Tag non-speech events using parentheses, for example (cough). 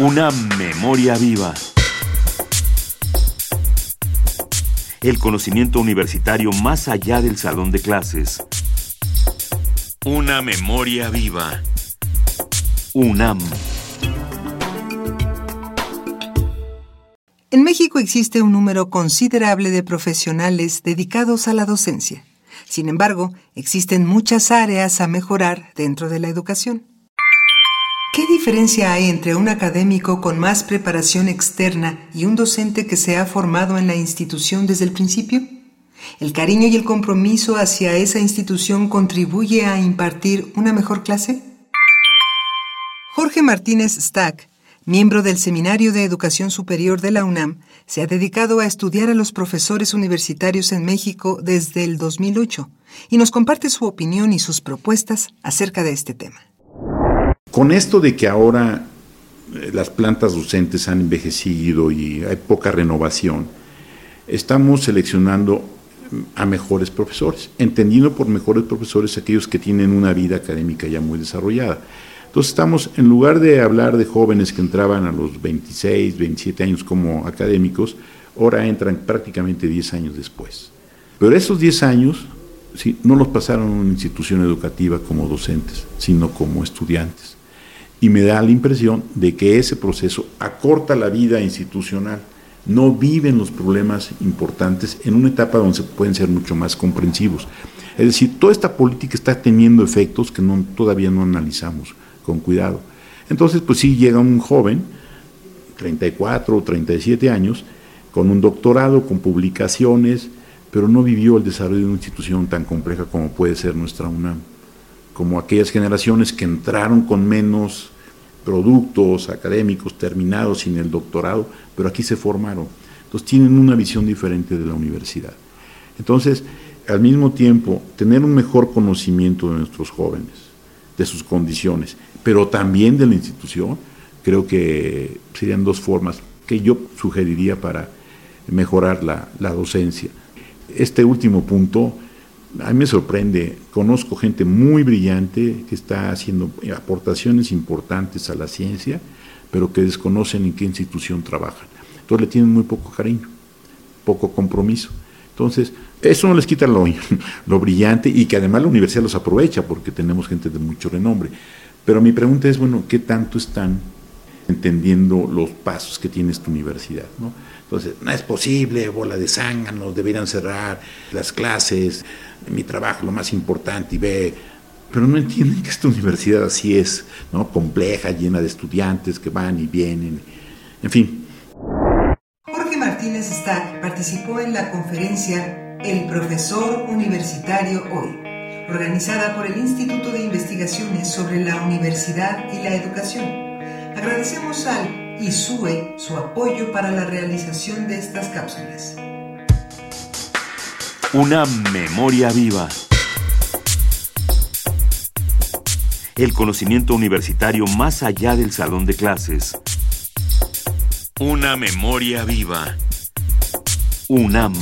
Una memoria viva. El conocimiento universitario más allá del salón de clases. Una memoria viva. UNAM. En México existe un número considerable de profesionales dedicados a la docencia. Sin embargo, existen muchas áreas a mejorar dentro de la educación. ¿Qué diferencia hay entre un académico con más preparación externa y un docente que se ha formado en la institución desde el principio? ¿El cariño y el compromiso hacia esa institución contribuye a impartir una mejor clase? Jorge Martínez Stack, miembro del Seminario de Educación Superior de la UNAM, se ha dedicado a estudiar a los profesores universitarios en México desde el 2008 y nos comparte su opinión y sus propuestas acerca de este tema. Con esto de que ahora eh, las plantas docentes han envejecido y hay poca renovación, estamos seleccionando a mejores profesores, entendiendo por mejores profesores aquellos que tienen una vida académica ya muy desarrollada. Entonces estamos, en lugar de hablar de jóvenes que entraban a los 26, 27 años como académicos, ahora entran prácticamente 10 años después. Pero esos 10 años ¿sí? no los pasaron a una institución educativa como docentes, sino como estudiantes. Y me da la impresión de que ese proceso acorta la vida institucional, no viven los problemas importantes en una etapa donde se pueden ser mucho más comprensivos. Es decir, toda esta política está teniendo efectos que todavía no analizamos con cuidado. Entonces, pues sí llega un joven, 34 o 37 años, con un doctorado, con publicaciones, pero no vivió el desarrollo de una institución tan compleja como puede ser nuestra UNAM, como aquellas generaciones que entraron con menos productos académicos terminados sin el doctorado, pero aquí se formaron. Entonces tienen una visión diferente de la universidad. Entonces, al mismo tiempo, tener un mejor conocimiento de nuestros jóvenes, de sus condiciones, pero también de la institución, creo que serían dos formas que yo sugeriría para mejorar la, docencia. Este último punto, a mí me sorprende, conozco gente muy brillante que está haciendo aportaciones importantes a la ciencia, pero que desconocen en qué institución trabajan. Entonces le tienen muy poco cariño, poco compromiso. Entonces, eso no les quita lo, (laughs) lo brillante y que además la universidad los aprovecha porque tenemos gente de mucho renombre. Pero mi pregunta es, bueno, ¿qué tanto están entendiendo los pasos que tiene esta universidad? ¿no? Entonces, no es posible, bola de zánganos, deberían cerrar las clases, mi trabajo lo más importante y ve, pero no entienden que esta universidad así es, ¿no? compleja, llena de estudiantes que van y vienen, en fin. Jorge Martínez Stack participó en la conferencia El profesor universitario hoy organizada por el Instituto de Investigaciones sobre la Universidad y la Educación. Agradecemos al ISUE su apoyo para la realización de estas cápsulas. Una memoria viva. El conocimiento universitario más allá del salón de clases. Una memoria viva. UNAM.